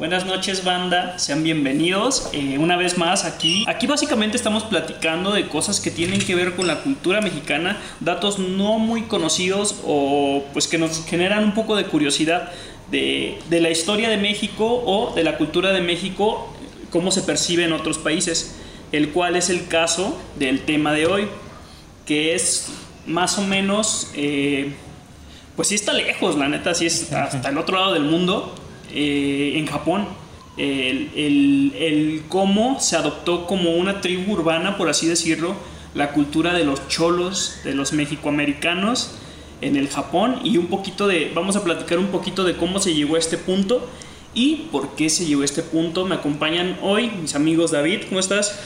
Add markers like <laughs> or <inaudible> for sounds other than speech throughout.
Buenas noches banda, sean bienvenidos eh, una vez más aquí. Aquí básicamente estamos platicando de cosas que tienen que ver con la cultura mexicana, datos no muy conocidos o pues que nos generan un poco de curiosidad de, de la historia de México o de la cultura de México, cómo se percibe en otros países, el cual es el caso del tema de hoy, que es más o menos, eh, pues sí está lejos, la neta, sí es hasta el otro lado del mundo eh, en Japón. El, el, cómo se adoptó como una tribu urbana, por así decirlo, la cultura de los cholos, de los mexicoamericanos en el Japón y un poquito de, vamos a platicar un poquito de cómo se llegó a este punto y por qué se llegó a este punto. Me acompañan hoy mis amigos David, ¿cómo estás?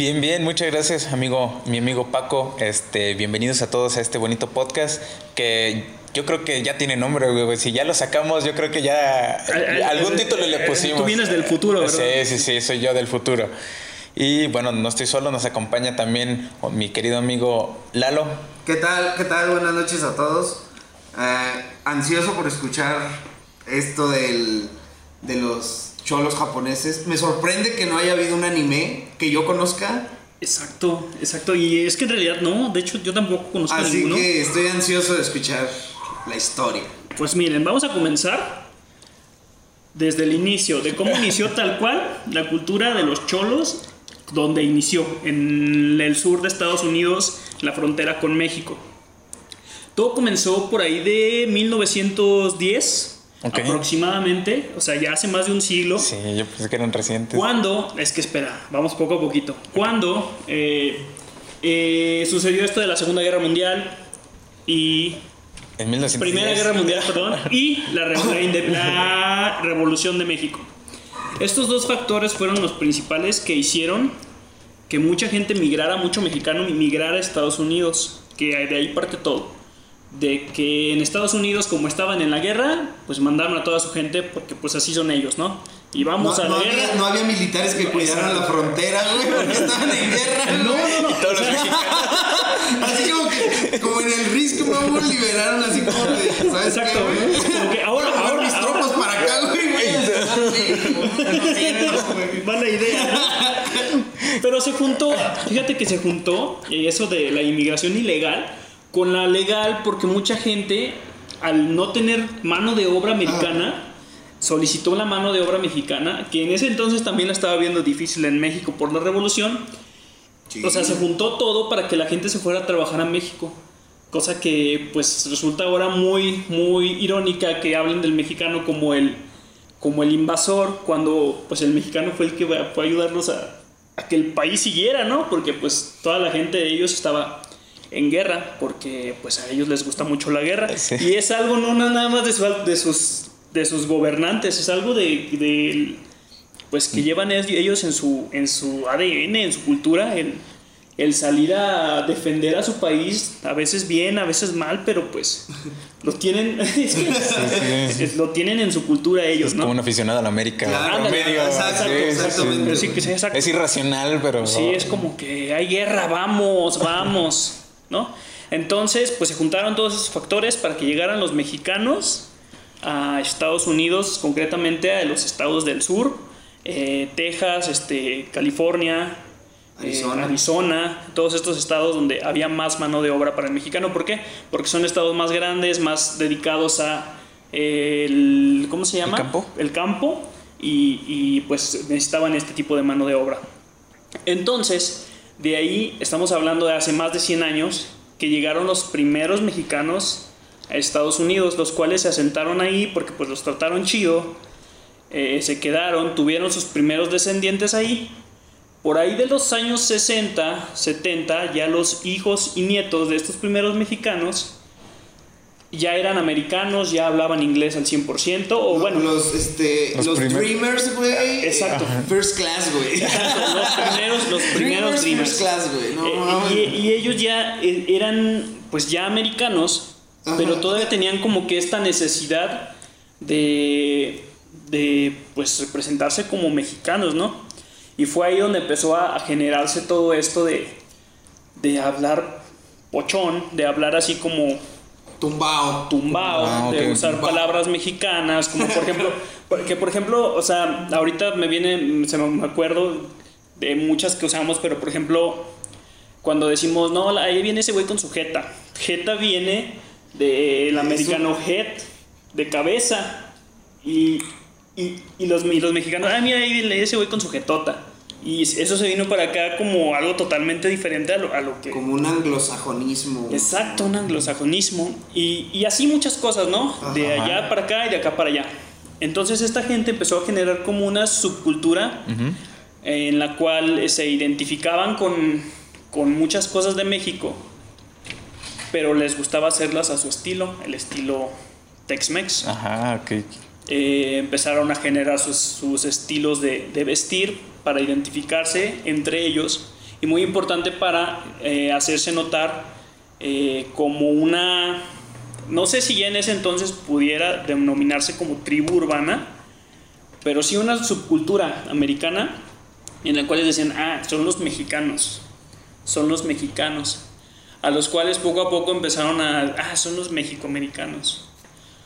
Bien, bien, muchas gracias, amigo, mi amigo Paco. Este, bienvenidos a todos a este bonito podcast que yo creo que ya tiene nombre, güey. Si ya lo sacamos, yo creo que ya algún título le pusimos. Tú vienes del futuro, ¿verdad? Sí, sí, sí, soy yo del futuro. Y bueno, no estoy solo, nos acompaña también mi querido amigo Lalo. ¿Qué tal? ¿Qué tal? Buenas noches a todos. Eh, ansioso por escuchar esto del, de los cholos japoneses. Me sorprende que no haya habido un anime que yo conozca. Exacto, exacto. Y es que en realidad no, de hecho yo tampoco conozco Así ninguno. que estoy ansioso de escuchar la historia. Pues miren, vamos a comenzar desde el inicio, de cómo inició <laughs> tal cual la cultura de los cholos, donde inició, en el sur de Estados Unidos, la frontera con México. Todo comenzó por ahí de 1910. Aproximadamente, o sea, ya hace más de un siglo. Sí, yo pensé que eran recientes. Cuando, es que espera, vamos poco a poquito. Cuando eh, eh, sucedió esto de la Segunda Guerra Mundial y En 1910. Primera Guerra Mundial, perdón, <laughs> y la Revolución de México. Estos dos factores fueron los principales que hicieron que mucha gente migrara, mucho mexicano migrara a Estados Unidos, que de ahí parte todo. De que en Estados Unidos, como estaban en la guerra, pues mandaron a toda su gente porque pues así son ellos, ¿no? Y vamos no, a la no guerra. había, no había militares que cuidaran la frontera, güey, porque <laughs> estaban en guerra. No, no, no. Todos los mexicanos. Así como que, como en el Risk Mobile liberaron así como de, ¿sabes Exacto, qué, ¿no? Como que ahora, Ahora, ahora, mis ahora- tropas para acá, güey, güey. Mala idea. Pero se juntó, fíjate que se juntó eh, eso de la inmigración ilegal con la legal porque mucha gente al no tener mano de obra americana solicitó la mano de obra mexicana que en ese entonces también la estaba viendo difícil en México por la revolución. O sea, se juntó todo para que la gente se fuera a trabajar a México. Cosa que pues resulta ahora muy, muy irónica que hablen del mexicano como el, como el invasor, cuando pues el mexicano fue el que fue a ayudarlos a, a que el país siguiera, ¿no? Porque pues toda la gente de ellos estaba en guerra, porque pues a ellos les gusta mucho la guerra. Sí. Y es algo no nada más de, su- de, sus, de sus gobernantes, es algo de, de pues que llevan es- ellos en su, en su ADN, en su cultura, el, el salir a defender a su país, a veces bien, a veces mal, pero pues <laughs> lo tienen, <laughs> es que- sí. es- lo tienen en su cultura ellos, Es ¿no? como un aficionado a la América. Claro, exacto, Sí, exactamente. Es irracional, pero. Sí, es como que hay guerra, vamos, vamos, ¿no? Entonces, pues se juntaron todos esos factores para que llegaran los mexicanos a Estados Unidos, concretamente a los estados del sur, eh, Texas, este, California, eh, Arizona. Todos estos estados donde había más mano de obra para el mexicano. ¿Por qué? Porque son estados más grandes, más dedicados a el, ¿cómo se llama? campo? El campo y, y, pues necesitaban este tipo de mano de obra. Entonces, de ahí estamos hablando de hace más de 100 años que llegaron los primeros mexicanos a Estados Unidos, los cuales se asentaron ahí porque pues los trataron chido, eh, se quedaron, tuvieron sus primeros descendientes ahí. Por ahí de los años 60, 70, ya los hijos y nietos de estos primeros mexicanos ya eran americanos, ya hablaban inglés al 100%, o bueno, los, este, Los Dreamers, güey. Exacto. First class, güey. <laughs> los primeros, los primeros Dreamers, dreamers. First class, güey. No, Eh, y, y ellos ya eh, eran pues ya americanos, Ajá. pero todavía tenían como que esta necesidad de, de pues representarse como mexicanos, ¿no? Y fue ahí donde empezó a, a generarse todo esto de, de hablar pochón, de hablar así como Tumbao. Tumbao, Ah, de usar tumbao. palabras mexicanas, como por ejemplo, <laughs> porque por ejemplo, o sea, ahorita me viene, se me me acuerdo de muchas que usamos, pero por ejemplo, cuando decimos, no, la- ahí viene ese güey con su jeta. Jeta viene del americano head, de cabeza, y, y, y los, y los mexicanos, ah, mira, ahí viene ese güey con su jetota. Y eso se vino para acá como algo totalmente diferente a lo, a lo que... Como un anglosajonismo. Exacto, un anglosajonismo. Y, y así muchas cosas, ¿no? De allá para acá y de acá para allá. Entonces esta gente empezó a generar como una subcultura en la cual se identificaban con, con muchas cosas de México, pero les gustaba hacerlas a su estilo, el estilo Tex-Mex. Ajá, ok. Eh, empezaron a generar sus, sus estilos de, de vestir para identificarse entre ellos y muy importante para eh, hacerse notar eh, como una, no sé si ya en ese entonces pudiera denominarse como tribu urbana, pero sí una subcultura americana en la cual decían, ah, son los mexicanos, son los mexicanos, a los cuales poco a poco empezaron a, ah, son los mexicoamericanos,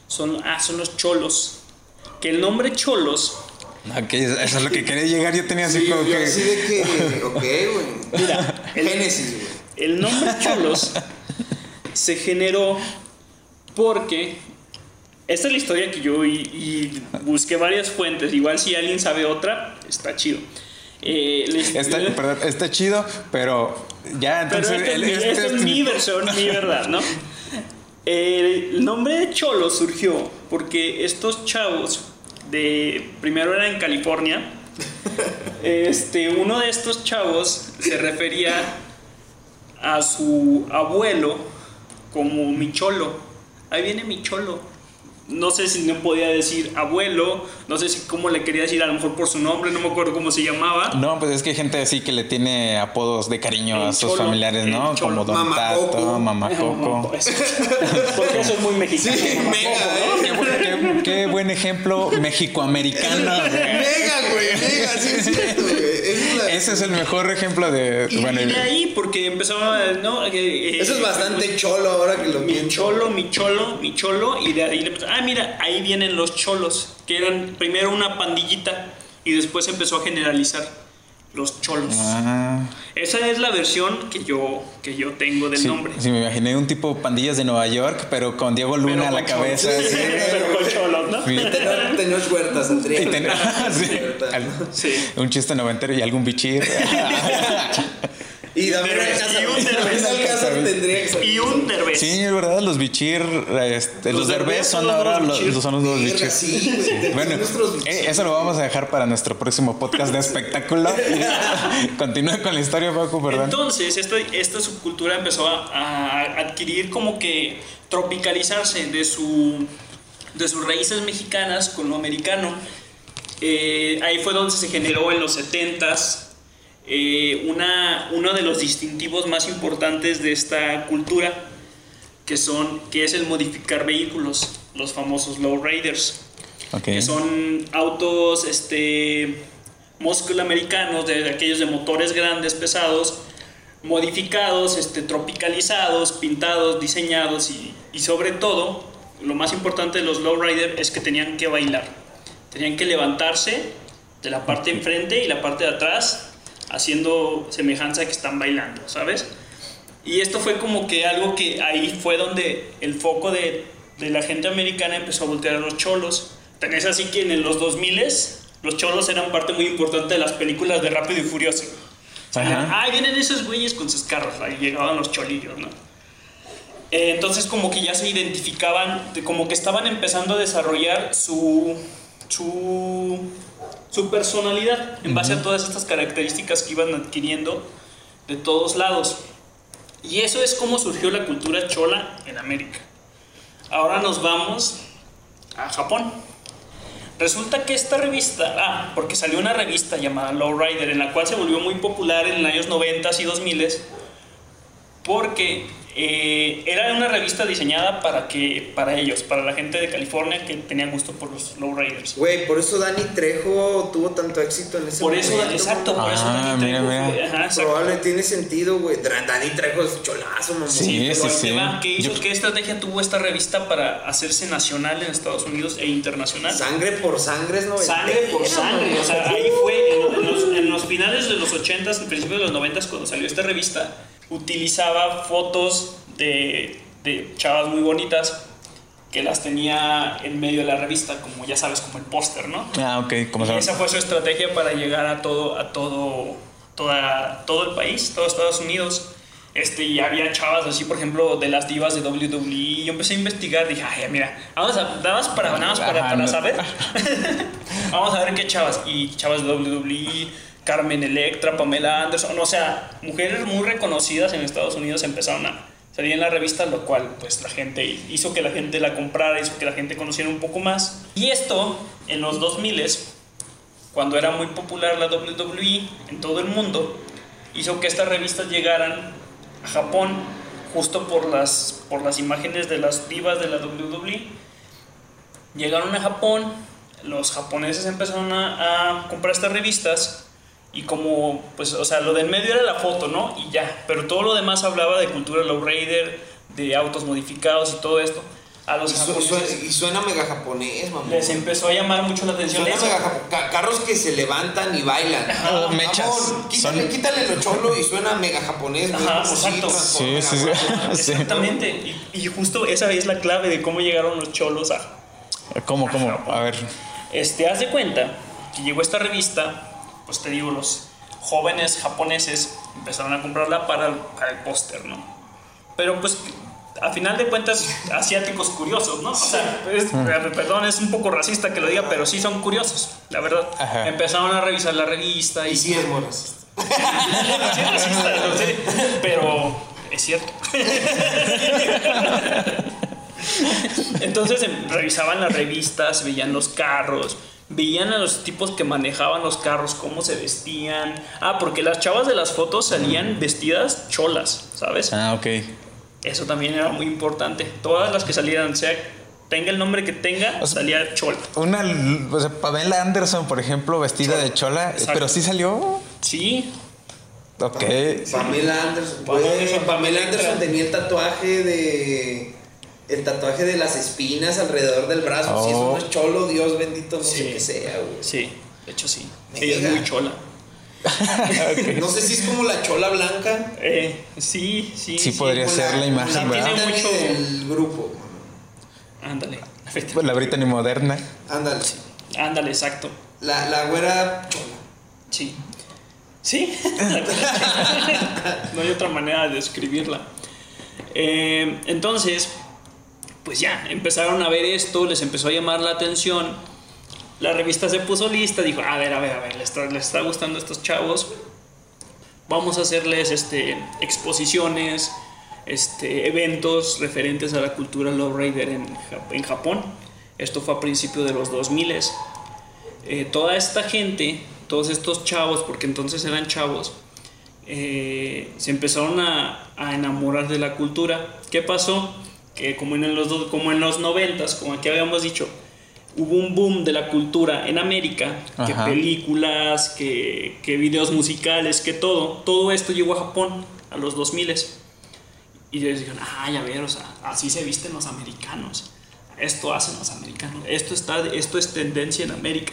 son, ah, son los cholos, que el nombre cholos, Ok, eso es lo que quería llegar. Yo tenía así Sí, como yo que. así de que, <laughs> ok, güey. mira, el, Génesis, güey. el nombre cholos se generó porque esta es la historia que yo y, y busqué varias fuentes. Igual si alguien sabe otra, está chido. Eh, les- Está, perdón, está chido, pero ya pero entonces. el- mi, este es es mi mi- versión, mi <laughs> verdad, ¿no? El nombre de Cholo surgió porque estos chavos de primero era en California. Este, uno de estos chavos se refería a su abuelo como mi cholo. Ahí viene mi cholo. No sé si no podía decir abuelo, no sé si cómo le quería decir, a lo mejor por su nombre, no me acuerdo cómo se llamaba. No, pues es que hay gente así que le tiene apodos de cariño El a sus cholo, familiares, ¿no? Como Don Mamá Tato, Coco. Mamá Coco. <laughs> Porque eso es muy mexicano. Sí, mega, ¿no? Qué, buen- qué- qué buen ejemplo mexicoamericano. Mega, güey, mega, sí es cierto, güey. Ese es el mejor ejemplo de. Y, bueno, y de ahí, porque empezaba, ¿no? Eh, Eso es eh, bastante cholo ahora que lo Mi pienso. cholo, mi cholo, mi cholo, y de ahí le empezó, ah, mira, ahí vienen los cholos, que eran primero una pandillita y después empezó a generalizar los cholos. Ah, Esa es la versión que yo, que yo tengo del sí, nombre. sí, me imaginé un tipo pandillas de Nueva York, pero con Diego Luna Pero a la cabeza. así. <laughs> Pero con cholos, ¿no? Sí. Tenor, tenor huertas. Y ten- <laughs> sí, Sí. Un chiste noventero y algún bichir. <laughs> Y Alcázar. <laughs> y un Derbez. David Alcázar tendría que ser. Y un derbez. Sí, es verdad, los bichir, este, los, Los derbez son los ahora los, bichir. son los bichir. sí. Bueno, eh, eso lo vamos a dejar para nuestro próximo podcast de espectáculo. <laughs> Continúa con la historia, Paco, perdón. Entonces, esta, esta subcultura empezó a, a adquirir como que tropicalizarse de, su, de sus raíces mexicanas con lo americano. Eh, ahí fue donde se generó en los 70s eh, una, uno de los distintivos más importantes de esta cultura, que, son, que es el modificar vehículos, los famosos lowriders Ok. que son autos este muscle americanos de, de aquellos de motores grandes pesados modificados este tropicalizados pintados diseñados y, y sobre todo lo más importante de los lowrider es que tenían que bailar tenían que levantarse de la parte de enfrente y la parte de atrás haciendo semejanza a que están bailando sabes y esto fue como que algo que ahí fue donde el foco de, de la gente americana empezó a voltear a los cholos. Tan es así que en los 2000 los cholos eran parte muy importante de las películas de Rápido y Furioso. Ajá. Ah, vienen esos güeyes con sus carros, ahí llegaban los cholillos, ¿no? Eh, entonces como que ya se identificaban, de- como que estaban empezando a desarrollar su, su, su personalidad en base a todas estas características que iban adquiriendo de todos lados. Y eso es como surgió la cultura chola en América. Ahora nos vamos a Japón. Resulta que esta revista, ah, porque salió una revista llamada Lowrider, en la cual se volvió muy popular en los años 90 y 2000 porque eh, era una revista diseñada para que para ellos, para la gente de California que tenían gusto por los lowriders. Güey, por eso Dani Trejo tuvo tanto éxito en ese Por eso, momento, exacto, por eso Ah, Dani mira, Trejo mira. ajá. Probable tiene sentido, güey. Dani Trejo es cholazo, mamón. Sí, Pero sí, sí. te va, ¿Qué hizo? Yo- ¿Qué estrategia tuvo esta revista para hacerse nacional en Estados Unidos e internacional? Sangre por sangre es noventera, Sangre por sangre, o sea, ahí fue en, los, en los finales de los 80s, en principios de los 90s, cuando salió esta revista, utilizaba fotos de, de chavas muy bonitas que las tenía en medio de la revista, como ya sabes, como el póster, ¿no? Ah, ok, como esa fue su estrategia para llegar a todo, a todo, toda, todo el país, todo Estados Unidos. Este, y había chavas así, por ejemplo, de las divas de WWE. Y yo empecé a investigar, dije, ay, mira, vamos a, nada más para, nada más para, Ajá, para saber. <laughs> <laughs> vamos a ver qué chavas. Y chavas de WWE, Carmen Electra, Pamela Anderson, o sea, mujeres muy reconocidas en Estados Unidos empezaron a salir en la revista, lo cual pues la gente hizo que la gente la comprara, hizo que la gente conociera un poco más. Y esto en los 2000 cuando era muy popular la WWE en todo el mundo, hizo que estas revistas llegaran a Japón justo por las, por las imágenes de las divas de la WWE. Llegaron a Japón, los japoneses empezaron a, a comprar estas revistas y como, pues, o sea, lo del medio era la foto, ¿no? Y ya, pero todo lo demás hablaba de cultura lowrider, de autos modificados y todo esto. A los Y, su- japoneses suena, y suena mega japonés, mamón. les empezó a llamar mucho la atención Suena eso. mega carros que se levantan y bailan. <laughs> O mechas. Mamón, quítale, Son- quítale lo cholo y suena mega japonés. Ajá, exacto. Sí, sí. <laughs> Sí. Exactamente. Y, y justo esa es la clave de cómo llegaron los cholos a. ¿Cómo, cómo? A ver. Este, haz de cuenta que llegó esta revista, pues te digo, los jóvenes japoneses empezaron a comprarla para el, para el póster, ¿no? Pero pues a final de cuentas, asiáticos curiosos, ¿no? O sea, es- perdón, es un poco racista que lo diga, pero sí son curiosos, la verdad. Ajá. Empezaron a revisar la revista y Y sí es muy racista. <laughs> Sí, racista, lo sé, pero es cierto. <laughs> Entonces em, revisaban las revistas, veían los carros, veían a los tipos que manejaban los carros, cómo se vestían. Ah, porque las chavas de las fotos salían vestidas cholas, ¿sabes? Ah, ok. Eso también era muy importante. Todas las que salieran, sea tenga el nombre que tenga, O sea, salía chola. Una, o sea, Pamela Anderson, por ejemplo, vestida de chola, Exacto. pero sí salió. Sí, Ok. Pamela Anderson. Pamela güey, Anderson. Pamela Anderson tenía el tatuaje de. El tatuaje de las espinas alrededor del brazo. Si eso Oh. no es cholo, Dios bendito, no Sí. sé qué sea, güey. sí, de hecho sí. Ella es muy chola. No sé si es como la chola blanca. Eh, sí, sí. Sí, podría como ser la imagen, como ¿verdad? Tiene mucho- del grupo. Ándale. Pues la Brittany moderna. Ándale. Ándale, exacto. La, la güera chola. Sí. Sí. <laughs> no hay otra manera de describirla. Eh, entonces, pues ya, empezaron a ver esto, les empezó a llamar la atención. La revista se puso lista, dijo, a ver, a ver, a ver, les está, les está gustando a estos chavos. Vamos a hacerles este, exposiciones, este, eventos referentes a la cultura lowrider en, en Japón. Esto fue a principios de los 2000 eh, toda esta gente, todos estos chavos, porque entonces eran chavos, eh, se empezaron a, a enamorar de la cultura. ¿Qué pasó? Que como en los, do- como en los 90, como aquí habíamos dicho, hubo un boom de la cultura en América, que Ajá. películas, que, que videos musicales, que todo, todo esto llegó a Japón a los 2000 y ellos dijeron, ah, ya ver, o sea, así se visten los americanos. Esto hacen los americanos. Esto, está, esto es tendencia en América.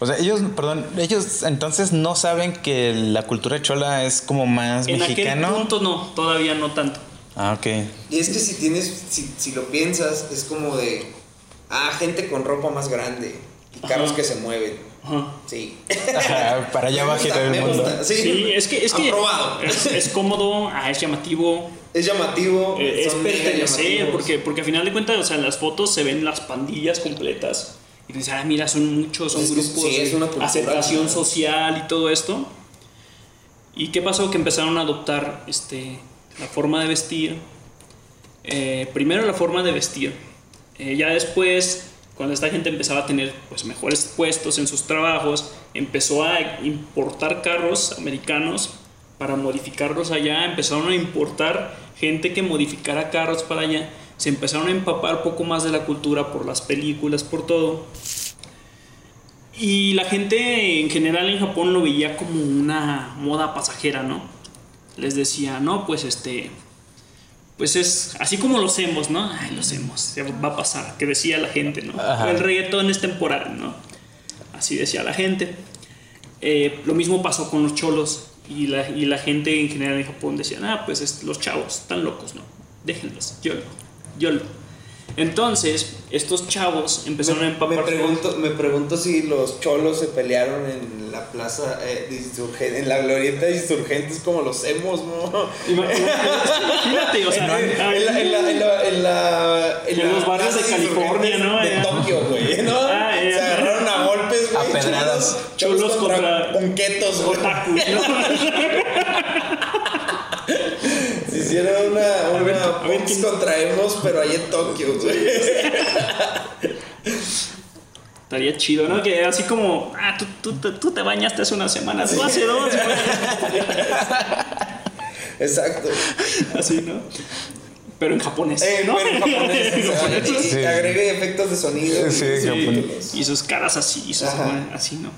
O sea, ellos, perdón, ellos entonces no saben que la cultura chola es como más En aquel mexicano. punto no, todavía no tanto. Ah, ok. Y es que si tienes, si, si lo piensas, es como de, ah, gente con ropa más grande y carros Ajá. que se mueven. Ajá. Sí. Ajá, para allá Me va a gusta, girar el <laughs> me mundo. gusta. Sí, Sí, es que es que Aprobado. es, es cómodo, ah, es llamativo, Es llamativo. eh, es pertenecer, porque, porque a final de cuentas, o sea, en las fotos se ven las pandillas completas. Y dices, ah, mira, son muchos, son Es grupos, sí, es una cultura, aceptación ¿no? social y todo esto. ¿Y qué pasó? Que empezaron a adoptar este, la forma de vestir. Eh, primero la forma de vestir. Eh, ya después, cuando esta gente empezaba a tener pues, mejores puestos en sus trabajos, empezó a importar carros americanos para modificarlos allá, empezaron a importar gente que modificara carros para allá, se empezaron a empapar poco más de la cultura por las películas, por todo. Y la gente en general en Japón lo veía como una moda pasajera, ¿no? Les decía, no, pues este, pues es así como los hemos, ¿no? Ay, los hemos, va a pasar, que decía la gente, ¿no? El reggaetón es temporal, ¿no? Así decía la gente. Eh, lo mismo pasó con los cholos y la, y la gente en general en Japón decía, ah, pues los chavos están locos, ¿no? Déjenlos, yo, yo. Entonces, estos chavos empezaron a empapar. Me pregunto, me pregunto si los cholos se pelearon en la plaza eh, de Insurgentes, en la glorieta de Insurgentes como los hemos, ¿no? Imagínate, o sea, <laughs> en, la, en, la, en, la, en, los barrios de California, ¿no? De Tokio, güey, ¿no? Ah, se agarraron a golpes, güey. A pedradas. Cholos, contra, punquetos, otaku, ¿no? <laughs> hicieron una, una a ver, contraemos, pero ahí en Tokio, <laughs> güey. Estaría chido, ¿no? Que así como, ah, tú, tú, tú te bañaste hace una semana, tú hace dos. <laughs> Exacto. Así, ¿no? Pero en japonés. Eh, ¿no? Pero en japonés. <laughs> sí. Agregue efectos de sonido. Sí, sí. Y sus caras así, y sus, así, ¿no?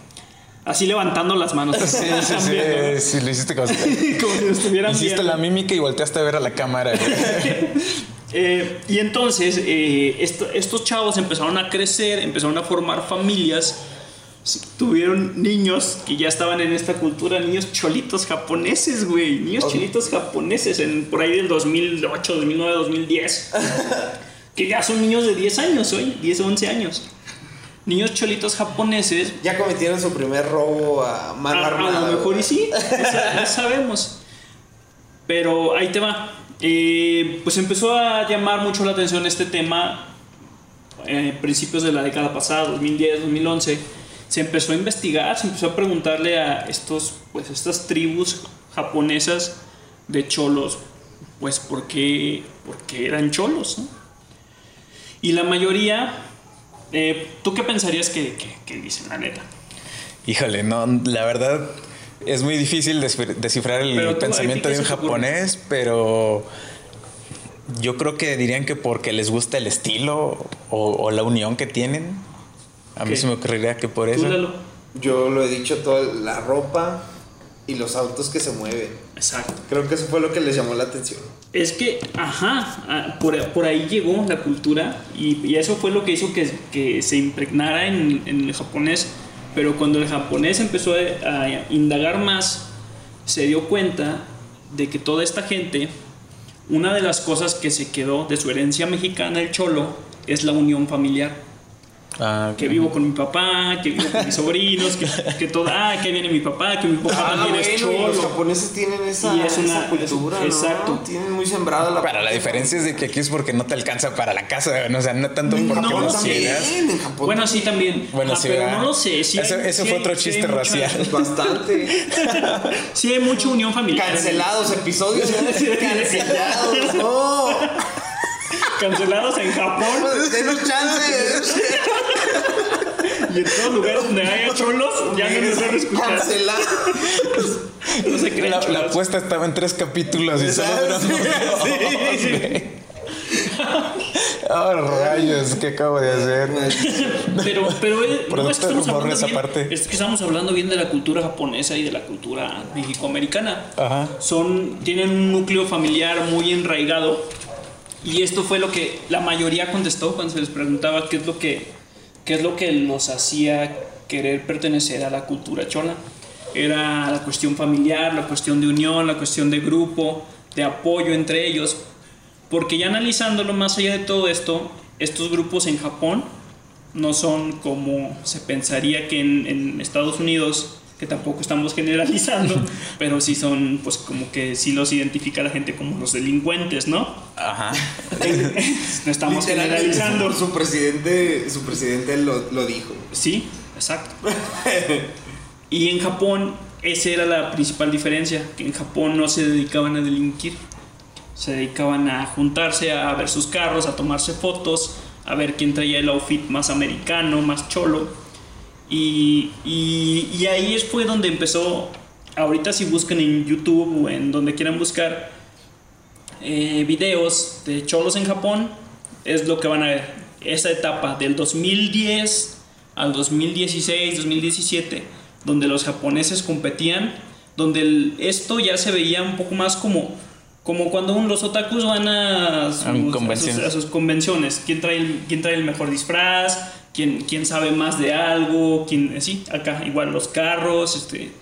Así levantando las manos. Sí, sí, <laughs> sí, sí, lo hiciste como, <laughs> como si estuvieran Hiciste la mímica y volteaste a ver a la cámara. <laughs> eh, y entonces eh, esto, estos chavos empezaron a crecer, empezaron a formar familias, tuvieron niños que ya estaban en esta cultura, niños cholitos japoneses, güey, niños cholitos japoneses en, por ahí del 2008, 2009, 2010, que ya son niños de 10 años hoy, 10 o 11 años niños cholitos japoneses. Ya cometieron su primer robo a mano armada. A lo mejor y sí, no sabemos. Pero ahí te va. Eh, pues empezó a llamar mucho la atención este tema eh, principios de la década pasada, 2010, 2011. Se empezó a investigar, se empezó a preguntarle a estos, pues, estas tribus japonesas de cholos, pues, ¿por qué, por qué eran cholos? ¿no? Y la mayoría eh, ¿Tú qué pensarías que, dicen, la neta? Híjole, no, la verdad es muy difícil descifrar el pensamiento de un japonés, pero yo creo que dirían que porque les gusta el estilo o, la unión que tienen. A mí se me ocurriría que por eso. Yo lo he dicho todo, la ropa y los autos que se mueven. Exacto. Creo que eso fue lo que les llamó la atención. Es que, ajá, ah, por, por ahí llegó la cultura y, eso fue lo que hizo que, que se impregnara en, en, el japonés. Pero cuando el japonés empezó a, a indagar más, se dio cuenta de que toda esta gente, una de las cosas que se quedó de su herencia mexicana, el cholo, es la unión familiar. Ah, que vivo con mi papá, que vivo con mis sobrinos, que, que todo, ah, que viene mi papá, que mi papá ah, también es cholo. Los japoneses tienen esa, es una, cultura, ¿no? Exacto. Tienen muy sembrada la Para la diferencia es de que aquí es porque no te alcanza para la casa, ¿no? o sea, no tanto porque no, no también, Bueno, sí, también. Bueno, ah, sí, pero no lo sé. Sí eso, eso fue otro chiste racial. <laughs> Bastante. sí, hay mucha unión familiar. Cancelados episodios. <laughs> Cancelados. No. Cancelados en Japón. Denos chance. Y en todos lugares donde haya cholos, ya no nos van a escuchar. Cancelados. No se creen la, la, apuesta estaba en tres capítulos y solo duró. <laughs> Oh, rayos, ¿qué acabo de hacer? Pero, pero no es que estamos hablando bien, es que estamos hablando bien de la cultura japonesa y de la cultura mexicoamericana. Ajá. Son, tienen un núcleo familiar muy enraigado y esto fue lo que la mayoría contestó cuando se les preguntaba qué es lo que, qué es lo que los hacía querer pertenecer a la cultura chola. Era la cuestión familiar, la cuestión de unión, la cuestión de grupo, de apoyo entre ellos. Porque ya analizándolo más allá de todo esto, estos grupos en Japón no son como se pensaría que en, en Estados Unidos que tampoco estamos generalizando, <laughs> pero sí son, pues como que sí los identifica la gente como los delincuentes, ¿no? Ajá. <laughs> no estamos generalizando. Su presidente, su presidente lo, lo dijo. Sí, exacto. y en Japón, esa era la principal diferencia, que en Japón no se dedicaban a delinquir, se dedicaban a juntarse, a ver sus carros, a tomarse fotos, a ver quién traía el outfit más americano, más cholo y, y, ahí fue donde empezó ahorita si buscan en YouTube o en donde quieran buscar eh, videos de cholos en Japón, es lo que van a ver. Esa etapa del 2010 al 2016, 2017, donde los japoneses competían, donde esto ya se veía un poco más como, como cuando los otakus van a sus, convenciones. ¿Quién trae, el, quién trae el mejor disfraz? ¿Quién, quién sabe más de algo? ¿Quién, sí, acá igual los carros, este,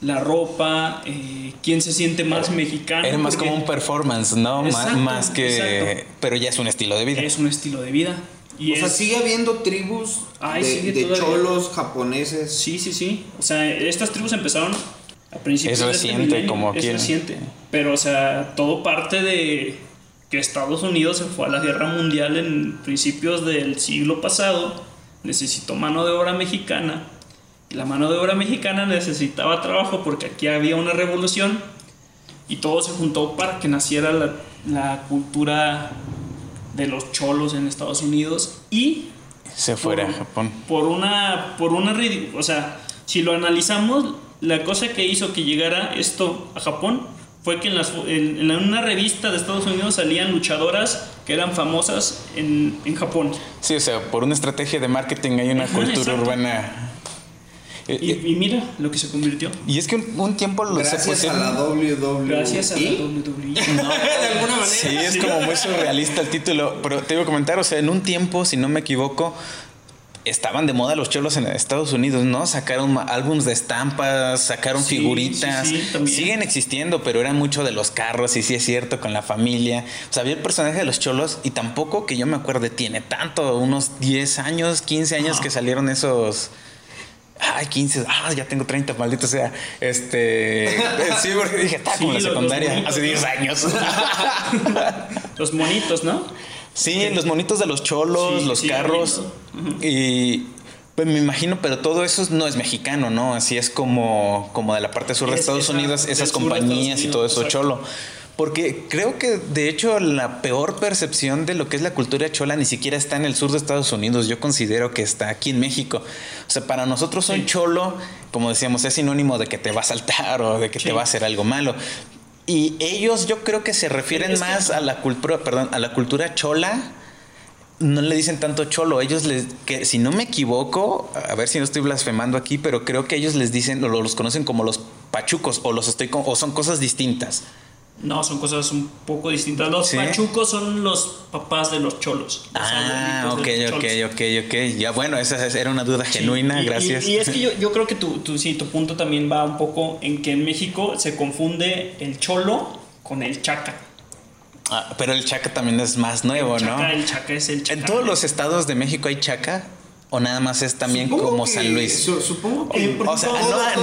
la ropa, eh, quién se siente más mexicano. Es más como un performance, ¿no? más, que... Pero ya es un estilo de vida. Es un estilo de vida. Y o sea, sigue habiendo tribus de, cholos japoneses. Sí, sí, sí. O sea, estas tribus empezaron a principios es reciente, como Es reciente. Pero, o sea, todo parte de que Estados Unidos se fue a la guerra mundial en principios del siglo pasado. Necesitó mano de obra mexicana la mano de obra mexicana necesitaba trabajo porque aquí había una revolución y todo se juntó para que naciera la, cultura de los cholos en Estados Unidos y se fuera a Japón. Por una, por una, o sea, si lo analizamos, la cosa que hizo que llegara esto a Japón fue que en, las, en, una revista de Estados Unidos salían luchadoras que eran famosas en, en Japón. Sí, o sea, por una estrategia de marketing hay una cultura urbana eh, y, y, mira lo que se convirtió. Y es que un, tiempo lo Gracias a la WWE. Gracias a la <laughs> WWE. No, de alguna manera. Sí, es como muy surrealista el título. Pero te iba a comentar, o sea, en un tiempo, si no me equivoco, estaban de moda los cholos en Estados Unidos, ¿no? Sacaron álbums de estampas, sacaron figuritas. Sí, Siguen existiendo, pero eran mucho de los carros, y sí es cierto, con la familia. O sea, había el personaje de los cholos y tampoco que yo me acuerde tiene tanto, unos 10 años, 15 años que salieron esos ay, 15, ah, ya tengo 30, maldito sea. Este, <laughs> sí, porque dije, está como la secundaria, hace 10 años. <laughs> los monitos, ¿no? Sí, los monitos de los cholos, los carros. Y pues me imagino, pero todo eso no es mexicano, ¿no? Así es como, como de la parte sur de Estados Unidos, esas compañías y todo eso cholo. Porque creo que de hecho la peor percepción de lo que es la cultura chola ni siquiera está en el sur de Estados Unidos. Yo considero que está aquí en México. O sea, para nosotros un cholo, como decíamos, es sinónimo de que te va a saltar o de que te va a hacer algo malo. Y ellos yo creo que se refieren más a la cultura, perdón, a la cultura chola. No le dicen tanto cholo, ellos les, que si no me equivoco, a ver si no estoy blasfemando aquí, pero creo que ellos les dicen, o los conocen como los pachucos, o los estoy, o son cosas distintas. No, son cosas un poco distintas. Los pachucos son los papás de los cholos. ah, ok, ok, ok, ok. Ya bueno, esa era una duda genuina, gracias. Y, es que yo, yo creo que tu, tu, sí, tu punto también va un poco en que en México se confunde el cholo con el chaca. Ah, pero el chaca también es más nuevo, el chaca, ¿no? El chaca es el chaca. ¿En todos los estados de México hay chaca? ¿O nada más es también como San Luis? supongo que. O, sea,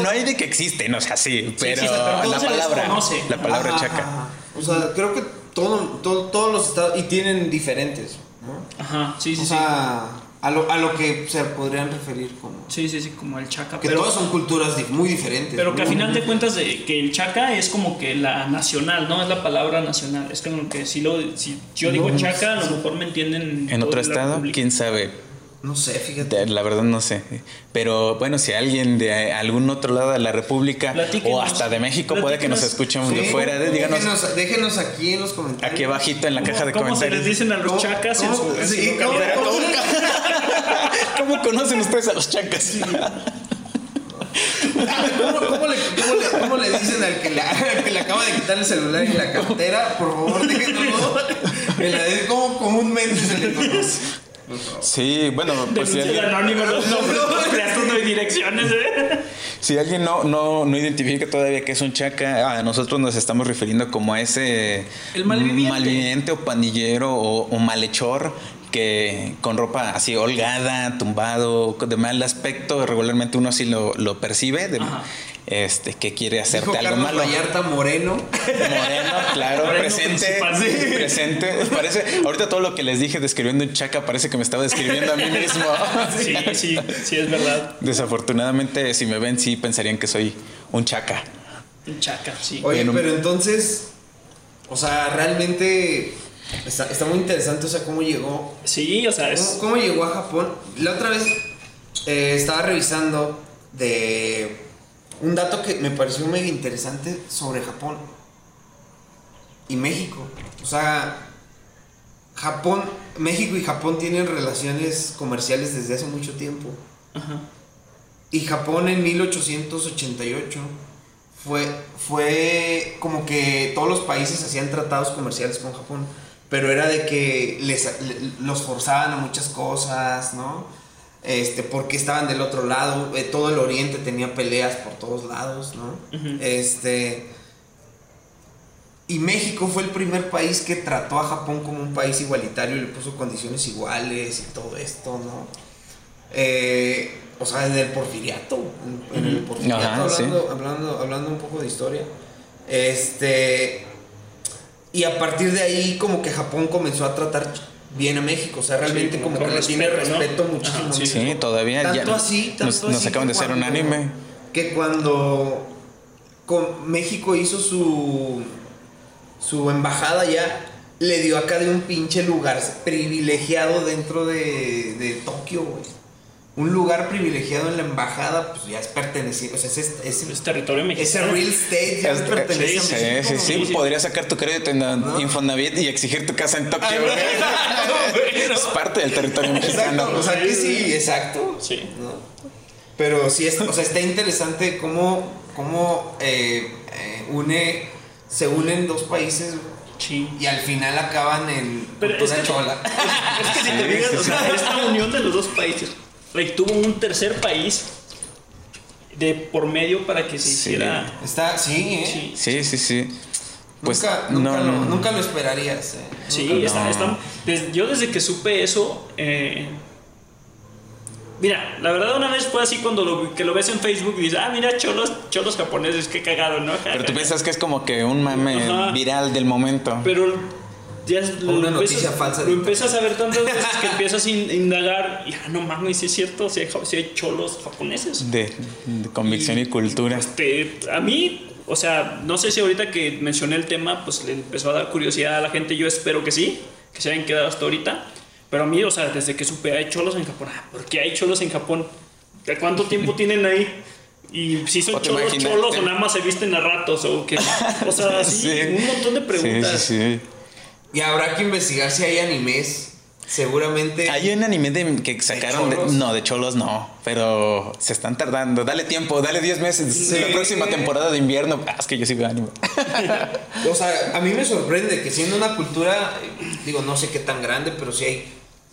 no, hay de que existen, o sea, sí, pero, la, palabra, la palabra chaca. O sea, creo que todo, todos los estados. Y tienen diferentes, ¿no? Ajá, sí, sí, o sea, A lo, a lo que se podrían referir como. Sí, sí, sí, como el chaca. Que todas son culturas muy diferentes. Pero que a final de cuentas, de, que el chaca es como que la nacional, ¿no? Es la palabra nacional. Es como que si, lo, si yo digo chaca, a lo mejor me entienden. En otro estado, quién sabe. No sé, fíjate. La verdad no sé. Pero bueno, si alguien de algún otro lado de la República o hasta de México puede que nos escuchen de fuera, déjanos, déjenos, aquí en los comentarios. Aquí abajito en la caja de comentarios. ¿Cómo se les dicen a los chacas en su, sí, <laughs> ¿cómo, conocen ustedes a los chacas? ¿Cómo, le, cómo, le, dicen al que, le, que le acaba de quitar el celular y la cartera? Por favor, déjenoslo. <laughs> ¿Cómo comúnmente se le conoce? Sí, bueno, pues si alguien... <laughs> direcciones. ¿eh? Si alguien no, no, no identifica todavía que es un chaca, a nosotros nos estamos refiriendo como a ese El malviviente. o pandillero o, malhechor que con ropa así holgada, tumbado, de mal aspecto, regularmente uno sí lo, lo percibe. De, este, que quiere hacerte algo Carlos malo. Vallarta Moreno. Moreno, claro, presente. Presente. Parece, ahorita todo lo que les dije describiendo un chaca parece que me estaba describiendo a mí mismo. <laughs> sí, sí, sí, es verdad. Desafortunadamente, si me ven, sí pensarían que soy un chaca. Un chaca, sí. Oye, pero entonces, o sea, realmente está, está, muy interesante, o sea, cómo llegó. Sí, o sea, es... ¿Cómo, llegó a Japón? La otra vez eh, estaba revisando de un dato que me pareció muy interesante sobre Japón y México. O sea, Japón, México y Japón tienen relaciones comerciales desde hace mucho tiempo. Y Japón en 1888 fue, fue como que todos los países hacían tratados comerciales con Japón, pero era de que les, los forzaban a muchas cosas, ¿no? Este, porque estaban del otro lado, eh, todo el oriente tenía peleas por todos lados, ¿no? Este y México fue el primer país que trató a Japón como un país igualitario y le puso condiciones iguales y todo esto, ¿no? Eh, o sea, desde el porfiriato, en, el porfiriato, hablando, hablando, un poco de historia. Este, y a partir de ahí como que Japón comenzó a tratar bien a México, o sea, realmente como que le tiene respeto muchísimo. sí, todavía tanto así, tanto nos, acaban de hacer un anime. Que cuando con México hizo su su embajada ya le dio acá de un pinche lugar privilegiado dentro de, de Tokio, güey. Un lugar privilegiado en la embajada, pues ya es perteneciente, o sea, es, es, territorio mexicano. Ese real estate ya es, pertenece sí, a México. Sí, sí, sí, podría sacar tu crédito en Infonavit y exigir tu casa en Tokio. <laughs> es parte del territorio mexicano. o sea, que sí, exacto. Sí. Pero sí, es, o sea, está interesante cómo, cómo eh, eh, une se unen dos países y al final acaban en Pero es chola. Es, que si te fijas, o sea, esta unión de los dos países, tuvo un tercer país de por medio para que se hiciera. Está, sí, ¿eh? Sí, sí, sí. Pues nunca, nunca, lo, nunca, lo, esperarías. ¿eh? Sí, está, está, yo desde que supe eso, eh, Mira, la verdad una vez fue así cuando lo, que lo ves en Facebook y dices, ah, mira, cholos, cholos japoneses, qué cagado, ¿no? Pero tú piensas que es como que un mame viral del momento. Pero ya lo una noticia falsa. Lo empiezas a ver tantas veces <laughs> que empiezas a indagagar y ah, no mames, si es cierto, si hay, cholos japoneses. De, convicción y, cultura. Este, a mí, o sea, no sé si ahorita que mencioné el tema, pues le empezó a dar curiosidad a la gente, yo espero que sí, que se hayan quedado hasta ahorita. Pero a mí, o sea, desde que supe, hay cholos en Japón. Ah, ¿Por qué hay cholos en Japón? ¿De cuánto tiempo <laughs> tienen ahí? Y si son cholos, cholos o nada más se visten a ratos o qué. O sea, <laughs> sí, un montón de preguntas. Sí, sí, y habrá que investigar si hay animes. Seguramente. Hay un anime de, que sacaron de, no, de cholos no, pero se están tardando. Dale tiempo, dale 10 meses. La próxima temporada de invierno. Ah, es que yo sí veo anime. <laughs> o sea, a mí me sorprende que siendo una cultura, digo, no sé qué tan grande, pero sí hay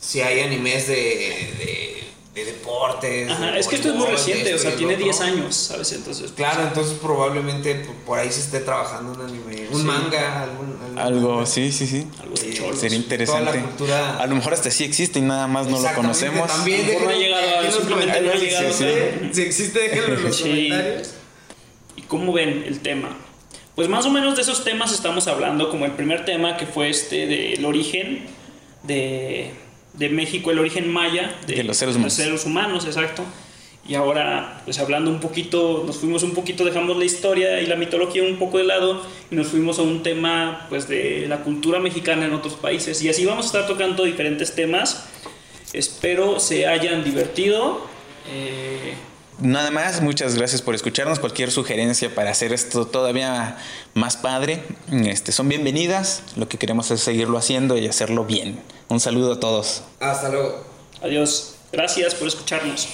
si hay animes de, de, deportes. Ajá, es que esto es muy reciente, o sea, tiene 10 años, ¿sabes? Entonces, pues, claro, entonces probablemente por ahí se esté trabajando un anime, un manga, algún, algo, sí, sí, sí. Algo de Sería interesante. Cultura... A lo mejor hasta sí existe y nada más no lo conocemos. También no ha llegado, simplemente no ha llegado. Si existe, déjenlo en los comentarios. ¿Y cómo ven el tema? Pues más o menos de esos temas estamos hablando, como el primer tema que fue este del origen de de México, el origen maya de, los, seres humanos. seres humanos, exacto. Y ahora, pues hablando un poquito, nos fuimos un poquito, dejamos la historia y la mitología un poco de lado y nos fuimos a un tema, pues, de la cultura mexicana en otros países. Y así vamos a estar tocando diferentes temas. Espero se hayan divertido. Eh, Nada más, muchas gracias por escucharnos. Cualquier sugerencia para hacer esto todavía más padre, este, son bienvenidas. Lo que queremos es seguirlo haciendo y hacerlo bien. Un saludo a todos. Hasta luego. Adiós. Gracias por escucharnos.